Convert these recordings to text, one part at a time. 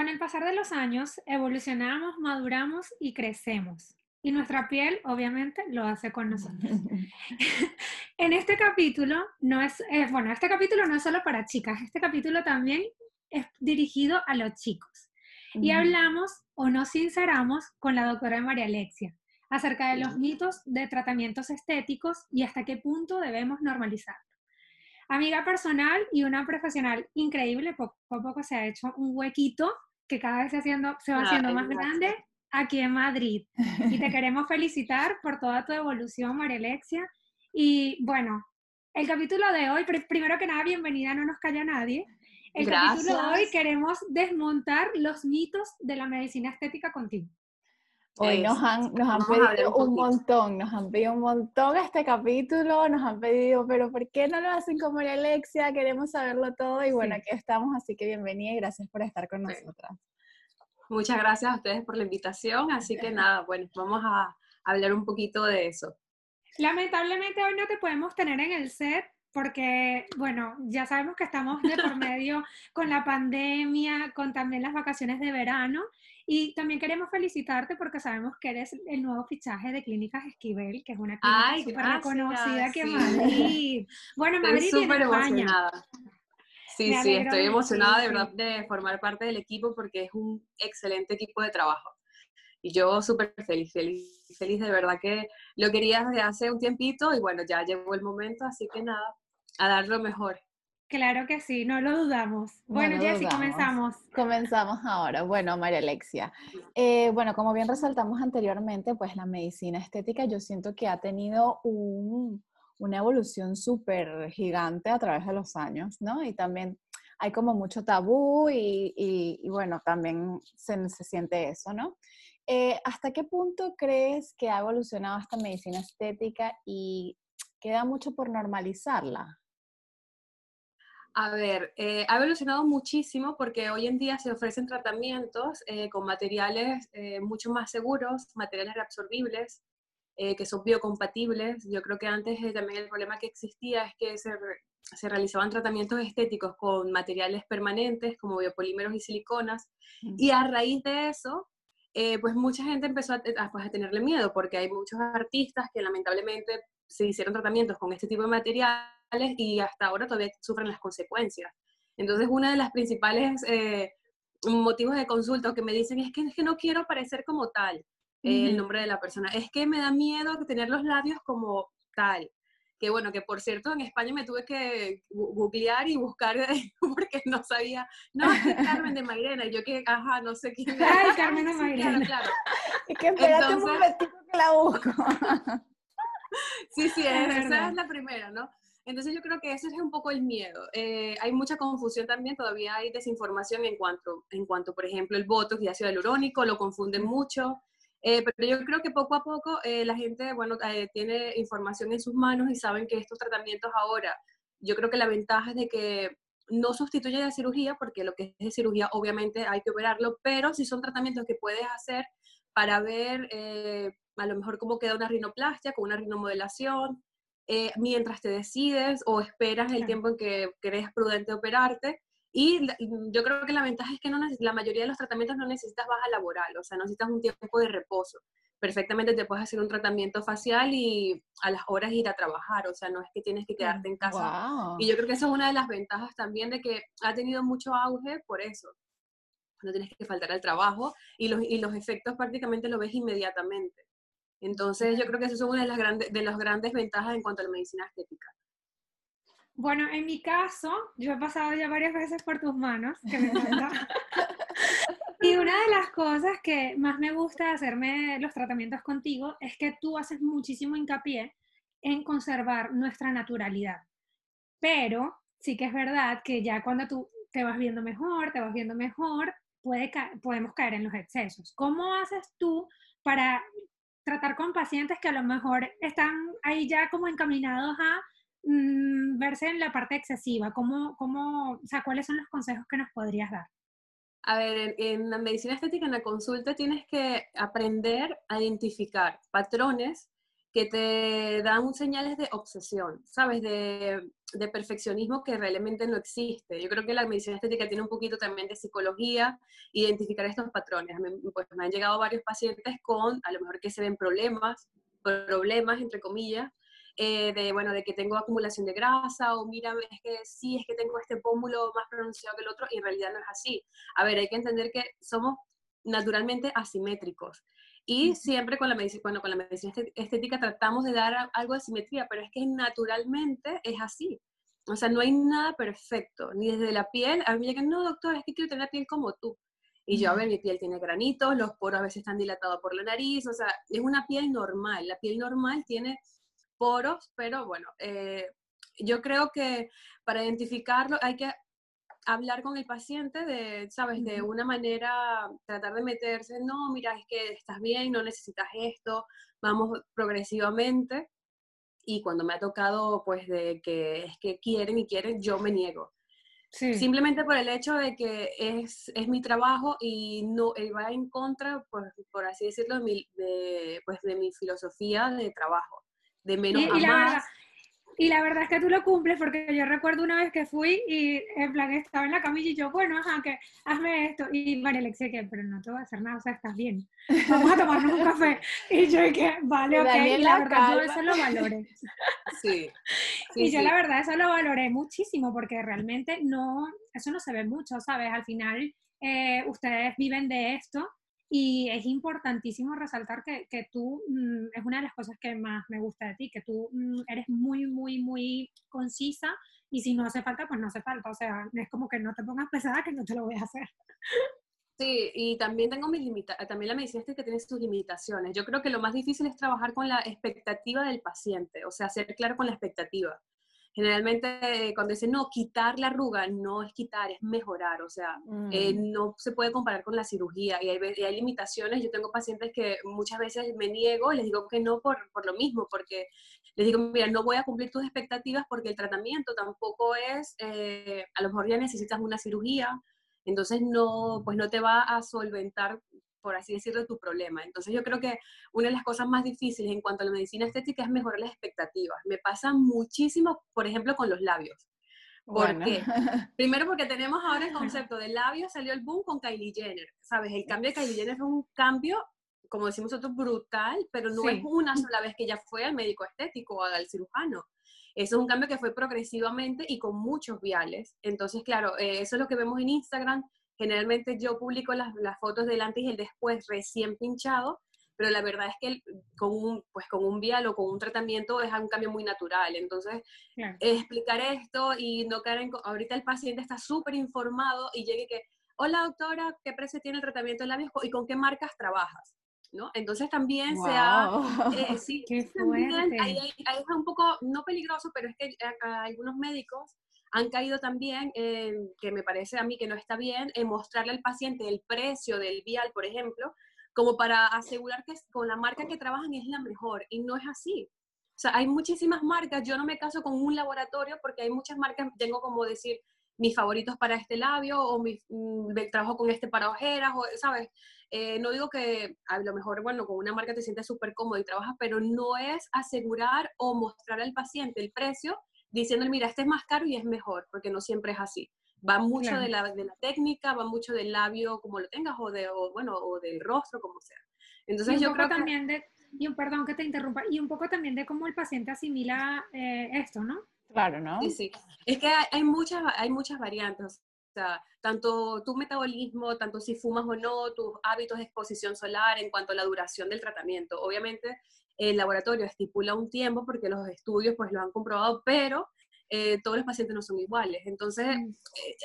Con el pasar de los años, evolucionamos, maduramos y crecemos. Y nuestra piel, obviamente, lo hace con nosotros. en este capítulo, no es, eh, bueno, este capítulo no es solo para chicas, este capítulo también es dirigido a los chicos. Y hablamos o nos sinceramos con la doctora María Alexia acerca de los mitos de tratamientos estéticos y hasta qué punto debemos normalizarlo. Amiga personal y una profesional increíble, poco a poco se ha hecho un huequito que cada vez se, haciendo, se va haciendo más grande aquí en Madrid. Y te queremos felicitar por toda tu evolución, María Alexia. Y bueno, el capítulo de hoy, primero que nada, bienvenida, no nos calla nadie. El capítulo de hoy queremos desmontar los mitos de la medicina estética contigo. Hoy nos han, nos han pedido un, montón, nos han pedido un montón este capítulo, nos han pedido, pero ¿por qué no lo hacen como María Alexia? Queremos saberlo todo y bueno, aquí estamos, así que bienvenida y gracias por estar con nosotras. Muchas gracias a ustedes por la invitación, así que nada, bueno, vamos a hablar un poquito de eso. Lamentablemente hoy no te podemos tener en el set porque, bueno, ya sabemos que estamos de por medio con la pandemia, con también las vacaciones de verano, y también queremos felicitarte porque sabemos que eres el nuevo fichaje de Clínicas Esquivel, que es una clínica súper reconocida aquí en Madrid. Bueno, Madrid estoy súper emocionada. Sí, sí, estoy emocionada de verdad de formar parte del equipo porque es un excelente equipo de trabajo. Y yo súper feliz, feliz, feliz de verdad que lo quería desde hace un tiempito y bueno, ya llegó el momento, así que nada, a dar lo mejor. Claro que sí, no lo dudamos. Bueno, Jessy, comenzamos. Comenzamos ahora. Bueno, María Alexia. Eh, bueno, como bien resaltamos anteriormente, pues la medicina estética yo siento que ha tenido una evolución súper gigante a través de los años, ¿no? Y también hay como mucho tabú y, bueno, también se, se siente eso, ¿no? Eh, ¿Hasta qué punto crees que ha evolucionado esta medicina estética y queda mucho por normalizarla? A ver, eh, ha evolucionado muchísimo porque hoy en día se ofrecen tratamientos eh, con materiales eh, mucho más seguros, materiales reabsorbibles, que son biocompatibles. Yo creo que antes también el problema que existía es que se, se, realizaban tratamientos estéticos con materiales permanentes como biopolímeros y siliconas. Y a raíz de eso, pues mucha gente empezó a, pues, a tenerle miedo porque hay muchos artistas que lamentablemente se hicieron tratamientos con este tipo de materiales y hasta ahora todavía sufren las consecuencias. Entonces, uno de los principales eh, motivos de consulta que me dicen es que, es que no quiero parecer como tal, eh, el nombre de la persona, es que me da miedo tener los labios como tal. Que bueno, que por cierto, en España me tuve que googlear y buscar porque no sabía, no, es Carmen de Mairena, y yo que, ajá, no sé quién Ay, Carmen de Mairena. Claro, claro. Es que espérate un momentito que la busco. sí, sí, esa es la primera, ¿no? Entonces yo creo que ese es un poco el miedo. Eh, hay mucha confusión también, todavía hay desinformación en cuanto, en cuanto por ejemplo, el botox y ácido hialurónico, lo confunden mucho. Eh, pero yo creo que poco a poco eh, la gente, bueno, tiene información en sus manos y saben que estos tratamientos ahora, yo creo que la ventaja es de que no sustituye la cirugía, porque lo que es de cirugía obviamente hay que operarlo, pero si son tratamientos que puedes hacer para ver a lo mejor cómo queda una rinoplastia con una rinomodelación, eh, mientras te decides o esperas el tiempo en que crees prudente operarte. Y mm, yo creo que la ventaja es que no la mayoría de los tratamientos no necesitas baja laboral, o sea, no necesitas un tiempo de reposo. Perfectamente te puedes hacer un tratamiento facial y a las horas ir a trabajar, o sea, no es que tienes que quedarte en casa. Y yo creo que eso es una de las ventajas también de que ha tenido mucho auge por eso. No tienes que faltar al trabajo y los, y los efectos prácticamente lo ves inmediatamente. Entonces, yo creo que eso es una de las grandes, de las grandes ventajas en cuanto a la medicina estética. Bueno, en mi caso, yo he pasado ya varias veces por tus manos, que me y una de las cosas que más me gusta de hacerme los tratamientos contigo es que tú haces muchísimo hincapié en conservar nuestra naturalidad. pero sí que es verdad que ya cuando tú te vas viendo mejor, te vas viendo mejor, puede podemos caer en los excesos. ¿Cómo haces tú para tratar con pacientes que a lo mejor están ahí ya como encaminados a mm, verse en la parte excesiva? ¿Cómo, cómo, o sea, ¿Cuáles son los consejos que nos podrías dar? A ver, en, la medicina estética, en la consulta, tienes que aprender a identificar patrones que te dan señales de obsesión, ¿sabes? De, de, perfeccionismo que realmente no existe. Yo creo que la medicina estética tiene un poquito también de psicología, identificar estos patrones. pues me han llegado varios pacientes con, a lo mejor que se ven problemas, problemas, entre comillas, eh, de, bueno, de que tengo acumulación de grasa o mira, es que sí, es que tengo este pómulo más pronunciado que el otro y en realidad no es así. A ver, hay que entender que somos naturalmente asimétricos. Y siempre con la, medicina, bueno, con la medicina estética tratamos de dar algo de simetría, pero es que naturalmente es así. O sea, no hay nada perfecto, ni desde la piel. A mí me llegan, no, doctor, es que quiero tener la piel como tú. Y yo, a ver, mi piel tiene granitos, los poros a veces están dilatados por la nariz, o sea, es una piel normal. La piel normal tiene poros, pero bueno, eh, yo creo que para identificarlo hay que hablar con el paciente de, sabes, de una manera, tratar de meterse, no, mira, es que estás bien, no necesitas esto, vamos progresivamente. Y cuando me ha tocado, pues, de que es que quieren y quieren, yo me niego. Simplemente por el hecho de que es, es mi trabajo y no va en contra, pues, por así decirlo, de mi, de, pues, de mi filosofía de trabajo de menos a más. Y la verdad es que tú lo cumples porque yo recuerdo una vez que fui y en plan estaba en la camilla y yo, bueno, ajá, que hazme esto. Y María Alexia, que, pero no te voy a hacer nada, o sea, estás bien. Vamos a tomarnos un café. Y yo, que, vale, ok. Y la, verdad, yo eso lo valoré. Sí. y yo la verdad eso lo valoré muchísimo porque realmente no, eso no se ve mucho, ¿sabes? Al final eh, ustedes viven de esto y es importantísimo resaltar que, que tú, mm, es una de las cosas que más me gusta de ti, que tú mm, eres muy, muy, muy concisa y si no hace falta, pues no hace falta. O sea, es como que no te pongas pesada que no te lo voy a hacer. Sí, y también tengo mis limitaciones, también la medicina que tiene sus limitaciones. Yo creo que lo más difícil es trabajar con la expectativa del paciente, o sea, ser claro con la expectativa generalmente cuando dicen, no, quitar la arruga, no es quitar, es mejorar, o sea, eh, mm. no se puede comparar con la cirugía y hay, hay, limitaciones. Yo tengo pacientes que muchas veces me niego y les digo que no por, por, lo mismo, porque les digo, mira, no voy a cumplir tus expectativas porque el tratamiento tampoco es, eh, a lo mejor ya necesitas una cirugía, entonces no, pues no te va a solventar por así decirlo, tu problema. Entonces yo creo que una de las cosas más difíciles en cuanto a la medicina estética es mejorar las expectativas. Me pasa muchísimo, por ejemplo, con los labios. ¿Por qué? Primero porque tenemos ahora el concepto de labios, salió el boom con Kylie Jenner, ¿sabes? El cambio de Kylie Jenner es un cambio, como decimos nosotros, brutal, pero no es una sola vez que ella fue al médico estético o al cirujano. Eso es un cambio que fue progresivamente y con muchos viales. Entonces, claro, eh, eso es lo que vemos en Instagram, Generalmente yo publico las, fotos del antes y el después recién pinchado, pero la verdad es que con, un, pues con un vial o con un tratamiento es un cambio muy natural. Entonces, explicar esto y no caer en... Ahorita el paciente está súper informado y llegue que, hola doctora, ¿qué precio tiene el tratamiento de labios y con qué marcas trabajas? ¿no? Entonces también se ha... Eh, sí, ahí, es un poco, no peligroso, pero es que algunos médicos han caído también, que me parece a mí que no está bien, en mostrarle al paciente el precio del vial, por ejemplo, como para asegurar que con la marca que trabajan es la mejor. Y no es así. O sea, hay muchísimas marcas. Yo no me caso con un laboratorio porque hay muchas marcas, tengo como decir mis favoritos para este labio o mi, mm, trabajo con este para ojeras, o, ¿sabes? Eh, no digo que a lo mejor, bueno, con una marca te sientes súper cómodo y trabajas, pero no es asegurar o mostrar al paciente el precio diciéndole, mira, este es más caro y es mejor, porque no siempre es así. Va mucho de, la, de, la, técnica, va mucho del labio como lo tengas, o, de, bueno, o del rostro, como sea. Entonces yo creo también de, y un perdón que te interrumpa, y un poco también de cómo el paciente asimila eh, esto, ¿no? Claro, ¿no? Sí, sí. Es que hay, muchas, hay muchas variantes. O sea, tanto tu metabolismo, tanto si fumas o no, tus hábitos de exposición solar en cuanto a la duración del tratamiento. Obviamente, el laboratorio estipula un tiempo porque los estudios pues lo han comprobado, pero eh, todos los pacientes no son iguales. Entonces, Mm.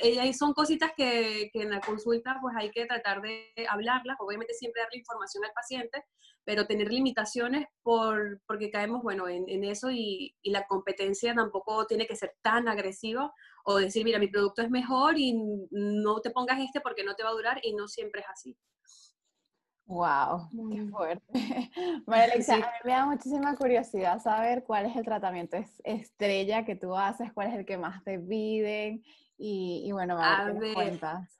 eh, ahí son cositas que, que en la consulta pues hay que tratar de hablarlas, obviamente siempre darle información al paciente, pero tener limitaciones por, porque caemos, bueno, en, en eso y, y la competencia tampoco tiene que ser tan agresiva o decir, mira, mi producto es mejor y no te pongas este porque no te va a durar y no siempre es así. Wow, qué bien. fuerte. María Alexia, Sí. a mí me da muchísima curiosidad saber cuál es el tratamiento es- estrella que tú haces, cuál es el que más te piden y, y bueno, a A ver cuentas.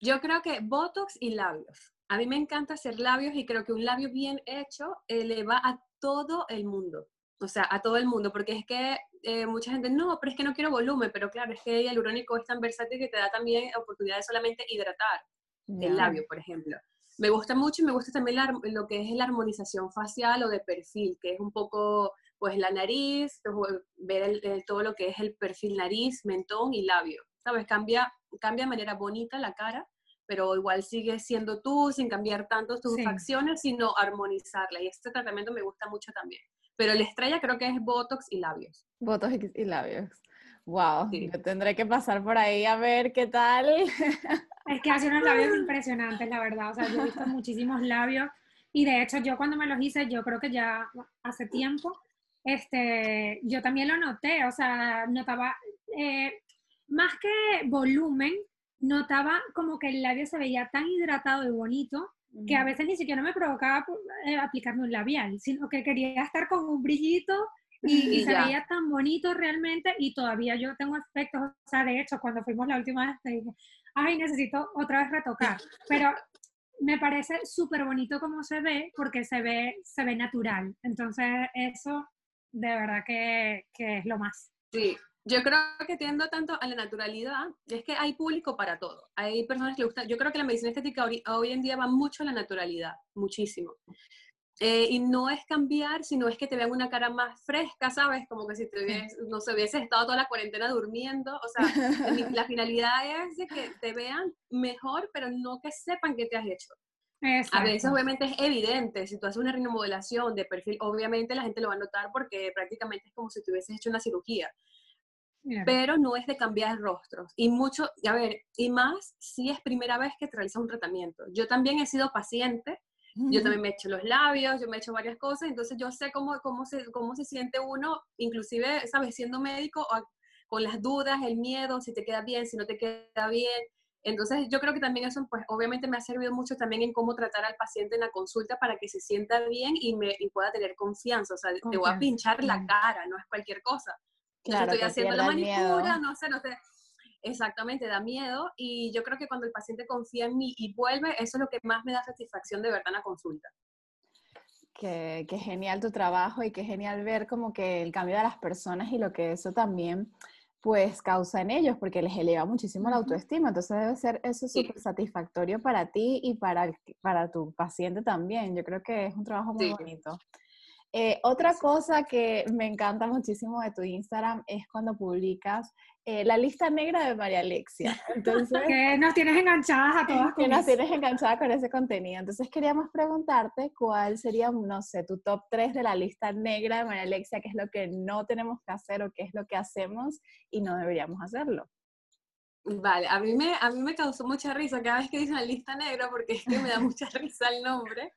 Yo creo que Botox y labios. A mí me encanta hacer labios y creo que un labio bien hecho eh, le va a todo el mundo. O sea, a todo el mundo, porque es que eh, mucha gente, no, pero es que no quiero volumen, pero claro, es que el hialurónico es tan versátil que te da también oportunidad de solamente hidratar el labio, por ejemplo. Me gusta mucho y me gusta también la lo que es la armonización facial o de perfil, que es un poco, pues, la nariz, pues, ver el- el- todo lo que es el perfil nariz, mentón y labio. ¿Sabes? Cambia, cambia de manera bonita la cara, pero igual sigue siendo tú, sin cambiar tanto tus Sí. facciones, sino armonizarla. Y este tratamiento me gusta mucho también. Pero la estrella creo que es Botox y labios. Botox y labios. Wow, Sí. yo tendré que pasar por ahí a ver qué tal. Es que hace unos labios impresionantes, la verdad. O sea, yo he visto muchísimos labios y de hecho yo cuando me los hice, yo creo que ya hace tiempo, este, yo también lo noté. O sea, notaba, eh, más que volumen, notaba como que el labio se veía tan hidratado y bonito que a veces ni siquiera me provocaba eh, aplicarme un labial, sino que quería estar con un brillito y, y se veía tan bonito realmente y todavía yo tengo efectos, o sea, de hecho, cuando fuimos la última vez te dije, ay, necesito otra vez retocar, pero me parece súper bonito como se ve porque se ve, se ve natural, entonces eso de verdad que, que es lo más. Sí, yo creo que tiendo tanto a la naturalidad, es que hay público para todo. Hay personas que le gusta, yo creo que la medicina estética hoy, hoy en día va mucho a la naturalidad, muchísimo. Eh, y no es cambiar, sino es que te vean una cara más fresca, ¿sabes? Como que si te hubies- no se hubiese estado toda la cuarentena durmiendo. O sea, la, finalidad es de que te vean mejor, pero no que sepan qué te has hecho. A Exacto. veces obviamente es evidente, si tú haces una remodelación de perfil, obviamente la gente lo va a notar porque prácticamente es como si te hubieses hecho una cirugía Claro. pero no es de cambiar rostros. Y mucho, a ver, y más si es primera vez que te realizas un tratamiento. Yo también he sido paciente, yo también me he hecho los labios, yo me he hecho varias cosas, entonces yo sé cómo, cómo, se, cómo se siente uno, inclusive, ¿sabes? Siendo médico, a- con las dudas, el miedo, si te queda bien, si no te queda bien. Entonces yo creo que también eso, pues obviamente me ha servido mucho también en cómo tratar al paciente en la consulta para que se sienta bien y, me, y pueda tener confianza. O sea, te voy a Confianza, pinchar la cara, no es cualquier cosa. Claro, estoy haciendo la el miedo. manicura, no sé, no sé. Exactamente, da miedo y yo creo que cuando el paciente confía en mí y vuelve, eso es lo que más me da satisfacción de verdad en la consulta. Qué, qué genial tu trabajo y qué genial ver como que el cambio de las personas y lo que eso también pues causa en ellos porque les eleva muchísimo la autoestima. Entonces debe ser eso Sí. súper satisfactorio para ti y para, para tu paciente también. Yo creo que es un trabajo muy Sí. bonito. Eh, otra cosa que me encanta muchísimo de tu Instagram es cuando publicas eh, la lista negra de María Alexia. Entonces, Que nos tienes enganchadas a todas que con nos tienes enganchada con ese contenido. Entonces queríamos preguntarte cuál sería, no sé, tu top 3 de la lista negra de María Alexia, qué es lo que no tenemos que hacer o qué es lo que hacemos y no deberíamos hacerlo. Vale, a mí, me, a mí me causó mucha risa cada vez que dicen la lista negra porque es que me da mucha risa el nombre.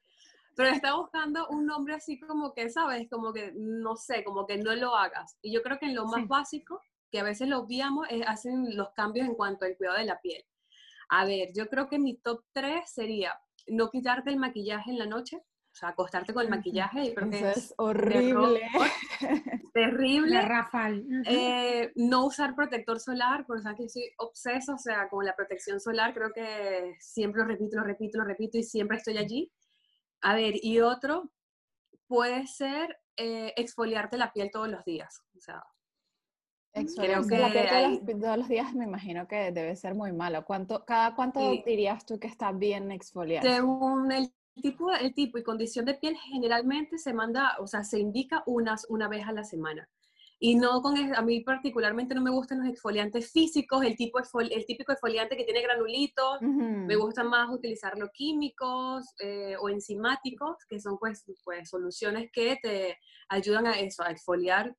Pero estaba buscando un nombre así como que, ¿sabes? Como que, no sé, como que no lo hagas. Y yo creo que en lo más Sí. básico, que a veces lo obviamos, es hacen los cambios en cuanto al cuidado de la piel. A ver, yo creo que mi top 3 sería no quitarte el maquillaje en la noche, o sea, acostarte con el maquillaje, y creo Eso que es es horrible. terrible. Rafal. Eh, no usar protector solar, porque sabes que soy obsesa, o sea, con la protección solar, creo que siempre lo repito, lo repito, lo repito y siempre estoy allí. A ver, y otro puede ser eh, exfoliarte la piel todos los días. O sea, Exfoliarse que la piel todos hay- los, todos los días me imagino que debe ser muy malo. ¿Cuánto, ¿Cada cuánto Sí. dirías tú que está bien exfoliar? según el tipo, el tipo y condición de piel, generalmente se manda, o sea, se indica unas, una vez a la semana. Y no con, a mí particularmente no me gustan los exfoliantes físicos, el, tipo exfol- el típico exfoliante que tiene granulitos, Me gusta más utilizar los químicos eh, o enzimáticos, que son pues, pues soluciones que te ayudan a eso, a exfoliar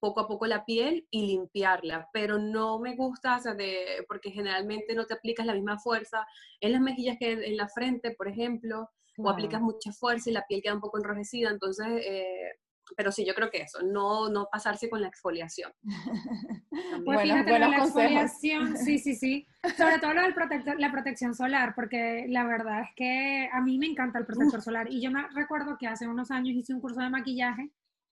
poco a poco la piel y limpiarla, pero no me gusta, o sea, de, porque generalmente no te aplicas la misma fuerza en las mejillas que en, la frente, por ejemplo, o aplicas mucha fuerza y la piel queda un poco enrojecida, entonces, eh, pero sí, yo creo que eso, no, no pasarse con la exfoliación. pues fíjate, la exfoliación, sí, sí, sí, sobre todo lo del protector, la protección solar, porque la verdad es que a mí me encanta el protector solar, y yo me recuerdo que hace unos años hice un curso de maquillaje,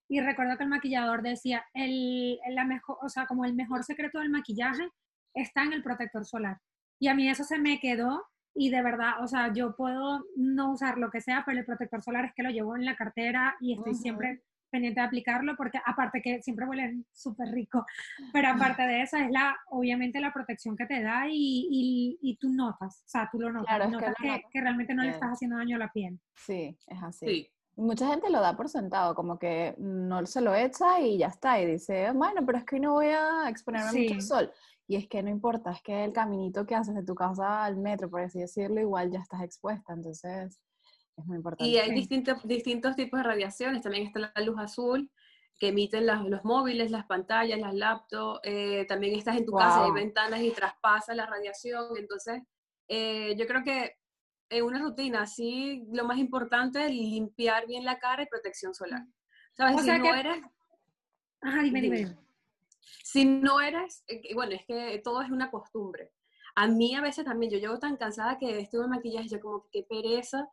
y recuerdo que el maquillador decía, el, la mejor, o sea, como el mejor secreto del maquillaje está en el protector solar. Y a mí eso se me quedó y de verdad, o sea, yo puedo no usar lo que sea, pero el protector solar es que lo llevo en la cartera y estoy siempre pendiente de aplicarlo porque aparte que siempre huelen súper rico, pero aparte de eso es la, obviamente la protección que te da y, y, tú notas, o sea, tú lo notas, notas que, que, realmente no le estás haciendo daño a la piel. Sí, es así. Sí. Mucha gente lo da por sentado, como que no se lo echa y ya está, y dice, bueno, pero es que no voy a exponerme mucho al sol. Y es que no importa, es que el caminito que haces de tu casa al metro, por así decirlo, igual ya estás expuesta, entonces es muy importante. Y hay distintos, distintos tipos de radiaciones, también está la luz azul, que emiten los móviles, las pantallas, las laptops, eh, también estás en tu casa, hay ventanas y traspasa la radiación, entonces eh, yo creo que en una rutina, sí, lo más importante es limpiar bien la cara y protección solar. ¿Sabes? si no eres... Ajá, dime, dime. Si no eres, eh, bueno, es que todo es una costumbre. A mí a veces también, yo llego tan cansada que estuve en maquillaje, yo como que qué pereza,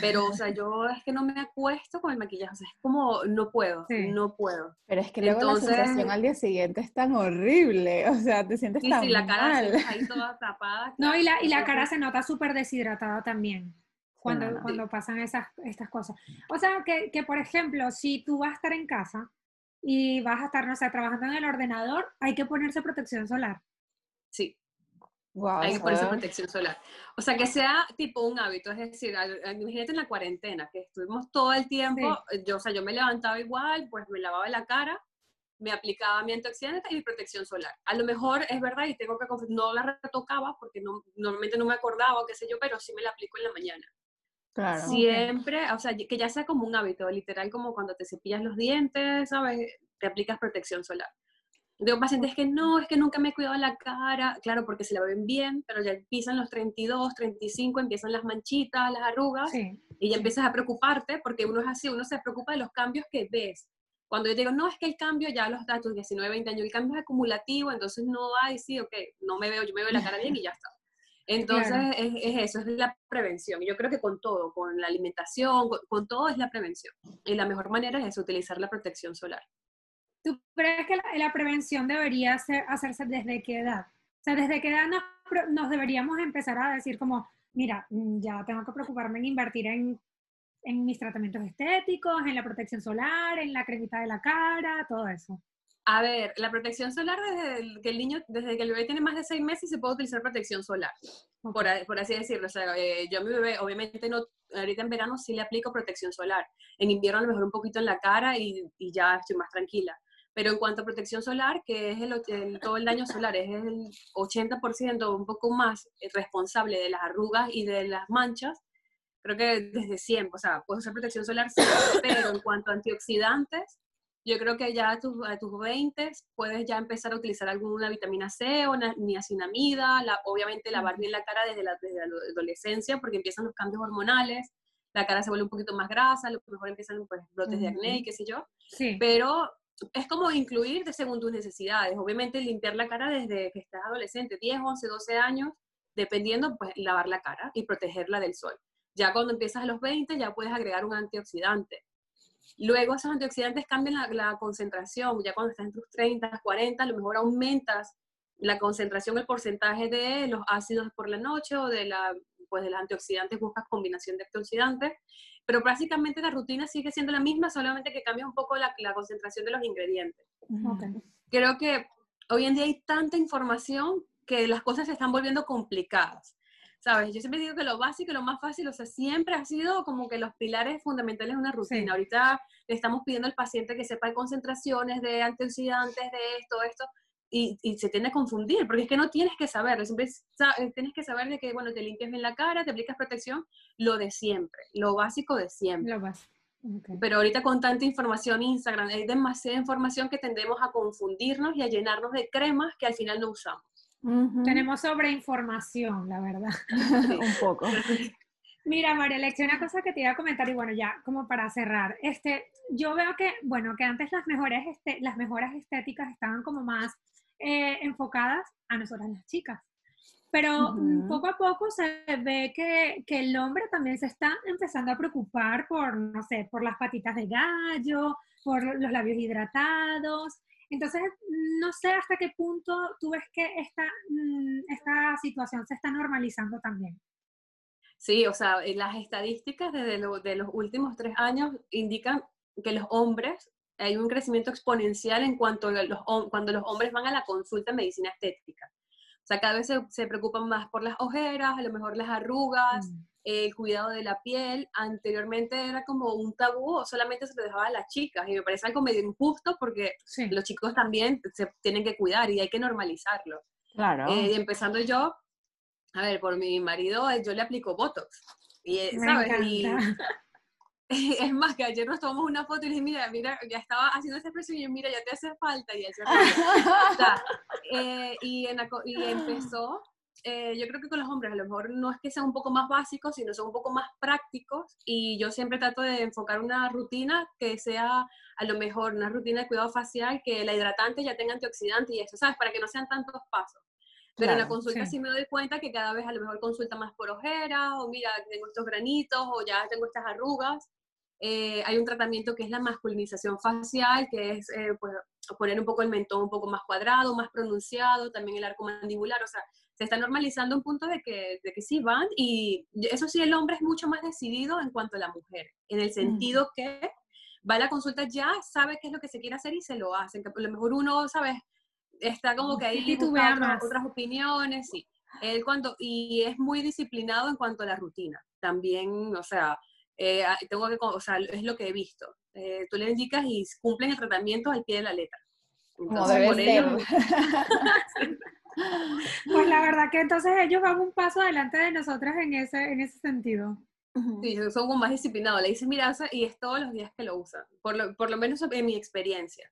pero, o sea, yo es que no me acuesto con el maquillaje, o sea, es como, no puedo, no puedo. Pero es que luego Entonces, la sensación al día siguiente es tan horrible, o sea, te sientes tan sí, la cara ahí toda tapada. No, y la, y la cara se nota súper deshidratada también cuando, cuando pasan esas, estas cosas. O sea, que, que, por ejemplo, si tú vas a estar en casa y vas a estar, no sé, trabajando en el ordenador, hay que ponerse protección solar. Sí. Hay que ponerse protección solar. O sea, que sea tipo un hábito, es decir, imagínate en la cuarentena, que estuvimos todo el tiempo, yo, o sea, yo me levantaba igual, pues me lavaba la cara, me aplicaba mi antioxidante y mi protección solar. A lo mejor es verdad y tengo que no la retocaba porque no, normalmente no me acordaba o qué sé yo, pero sí me la aplico en la mañana. Claro. Siempre, o sea, que ya sea como un hábito, literal como cuando te cepillas los dientes, ¿sabes? Te aplicas protección solar. Tengo pacientes que no, es que nunca me he cuidado la cara, claro, porque se la ven bien, pero ya empiezan los 32, 35, empiezan las manchitas, las arrugas, y ya empiezas a preocuparte, porque uno es así, uno se preocupa de los cambios que ves. Cuando yo digo, no, es que el cambio ya los datos, 19, 20 años, el cambio es acumulativo, entonces no va a decir, ok, no me veo, yo me veo la cara bien y ya está. Entonces es, eso, es la prevención. Y yo creo que con todo, con la alimentación, con, con todo es la prevención. Y la mejor manera es utilizar la protección solar. ¿Tú crees que la, prevención debería hacerse desde qué edad? O sea, ¿desde qué edad nos, deberíamos empezar a decir como, mira, mm, ya tengo que preocuparme en invertir en, en mis tratamientos estéticos, en la protección solar, en la cremita de la cara, todo eso? A ver, la protección solar desde que el niño, desde que el bebé tiene más de seis meses se puede utilizar protección solar, por, por, así decirlo. O sea, eh, yo a mi bebé, obviamente no, ahorita en verano sí le aplico protección solar. En invierno a lo mejor un poquito en la cara y, y ya estoy más tranquila. Pero en cuanto a protección solar, que es el, todo el daño solar, es el 80% o un poco más responsable de las arrugas y de las manchas, creo que desde siempre, o sea, puedes usar protección solar, pero en cuanto a antioxidantes, yo creo que ya a tus, a tus 20 puedes ya empezar a utilizar alguna vitamina C o niacinamida, la, obviamente lavar bien la cara desde la, desde la, adolescencia porque empiezan los cambios hormonales, la cara se vuelve un poquito más grasa, a lo mejor empiezan pues, brotes de acné y qué sé yo, sí. pero es como incluir según tus necesidades. Obviamente limpiar la cara desde que estás adolescente, 10, 11, 12 años, dependiendo, pues lavar la cara y protegerla del sol. Ya cuando empiezas a los 20 ya puedes agregar un antioxidante. Luego esos antioxidantes cambian la, concentración, ya cuando estás en tus 30, 40, a lo mejor aumentas la concentración, el porcentaje de los ácidos por la noche o de la pues de los antioxidantes buscas combinación de antioxidantes pero básicamente la rutina sigue siendo la misma, solamente que cambia un poco la, la concentración de los ingredientes. Creo que hoy en día hay tanta información que las cosas se están volviendo complicadas. ¿Sabes? Yo siempre digo que lo básico y lo más fácil, o sea, siempre ha sido como que los pilares fundamentales de una rutina. Ahorita le estamos pidiendo al paciente que sepa de concentraciones, de antioxidantes, de esto, esto, y, se tiende a confundir, porque es que no tienes que saberlo, siempre eh, tienes que saber de que, bueno, te limpias bien la cara, te aplicas protección, lo de siempre, lo básico de siempre. Lo básico. Pero ahorita con tanta información Instagram, hay demasiada información que tendemos a confundirnos y a llenarnos de cremas que al final no usamos. Tenemos sobreinformación, la verdad. Un poco. Mira, María Alexia, una cosa que te iba a comentar y bueno, ya como para cerrar, este, yo veo que, bueno, que antes las mejores, este, las mejoras estéticas estaban como más eh, enfocadas a nosotras las chicas. Pero poco a poco se ve que, que, el hombre también se está empezando a preocupar por, no sé, por las patitas de gallo, por los labios hidratados. Entonces, no sé hasta qué punto tú ves que esta, mm, esta situación se está normalizando también. Sí, o sea, eh, las estadísticas desde de los últimos tres años indican que los hombres, hay un crecimiento exponencial en cuanto a los, cuando los hombres van a la consulta en medicina estética. O sea, cada vez se, preocupan más por las ojeras, a lo mejor las arrugas, mm. el cuidado de la piel. Anteriormente era como un tabú, solamente se lo dejaba a las chicas. Y me parece algo medio injusto porque los chicos también se tienen que cuidar y hay que normalizarlo. Claro. Eh, empezando yo, a ver, por mi marido, yo le aplico Botox. Y, eh, ¿sabes? Y, es más, que ayer nos tomamos una foto y le dije, mira, mira, ya estaba haciendo esa expresión y yo, mira, ya te hace falta. Y, eh, y, y, empezó, yo creo que con los hombres a lo mejor no es que sean un poco más básicos, sino son un poco más prácticos. Y yo siempre trato de enfocar una rutina que sea a lo mejor una rutina de cuidado facial, que la hidratante ya tenga antioxidante y eso, ¿sabes? Para que no sean tantos pasos. Pero en la consulta sí. me doy cuenta que cada vez a lo mejor consulta más por ojeras, o mira, tengo estos granitos, o ya tengo estas arrugas. Eh, hay un tratamiento que es la masculinización facial, que es eh, pues, poner un poco el mentón un poco más cuadrado, más pronunciado, también el arco mandibular, o sea, se está normalizando un punto de que, de que sí van, y eso sí, el hombre es mucho más decidido en cuanto a la mujer, en el sentido que va a la consulta ya, sabe qué es lo que se quiere hacer y se lo hacen, que a lo mejor uno, ¿sabes? está como que ahí busca otras, otras opiniones, sí. Él cuando, y es muy disciplinado en cuanto a la rutina. También, o sea, eh, ah, tengo que, o sea, es lo que he visto. Eh, tú le indicas y cumplen el tratamiento al pie de la letra. Entonces, por ello, Pues la verdad que entonces ellos van un paso adelante de nosotras en ese, en ese sentido. Sí, son como más disciplinados. Le dices, mira, y es todos los días que lo usan, por lo, por lo menos en mi experiencia.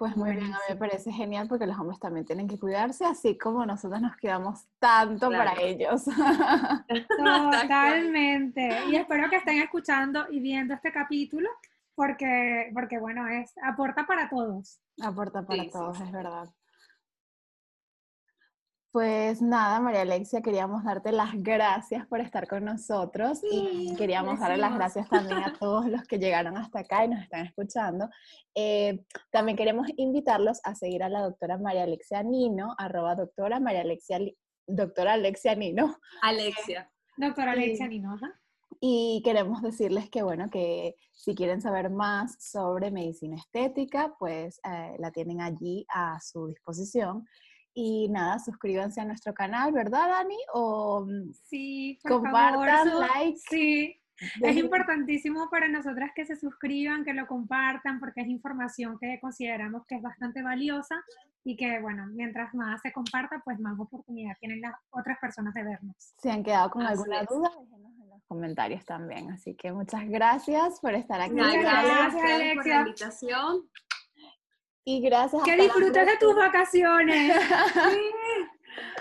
Pues muy bien, a mí me parece genial porque los hombres también tienen que cuidarse, así como nosotros nos cuidamos tanto para ellos. Totalmente. Y espero que estén escuchando y viendo este capítulo porque, porque bueno, es aporta para todos. Aporta para todos, es verdad. Pues nada, María Alexia, queríamos darte las gracias por estar con nosotros y queríamos darle las gracias también a todos los que llegaron hasta acá y nos están escuchando. Eh, también queremos invitarlos a seguir a la doctora María Alexia Nino, arroba doctora María Alexia, doctora Alexia Nino. Alexia. Doctora Alexia Nino, Y queremos decirles que, bueno, que si quieren saber más sobre medicina estética, pues eh, la tienen allí a su disposición. Y nada, suscríbanse a nuestro canal, ¿verdad, Dani? O mm, sí, compartan, like. Sí, es importantísimo para nosotras que se suscriban, que lo compartan, porque es información que consideramos que es bastante valiosa y que, bueno, mientras más se comparta, pues más oportunidad tienen las otras personas de vernos. Si han quedado con alguna duda, déjenos en los comentarios también. Así que muchas gracias por estar aquí. Muchas gracias, por la invitación. Y gracias. Que disfrutes de tus vacaciones.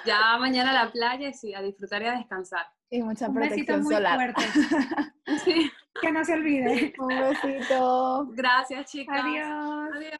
Ya mañana a la playa y sí, a disfrutar y a descansar. Y mucha Un protección muy solar. sí. Que no se olvide. Un besito. Gracias, chicas. Adiós. Adiós.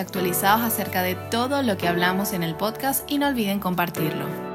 actualizados acerca de todo lo que hablamos en el podcast y no olviden compartirlo.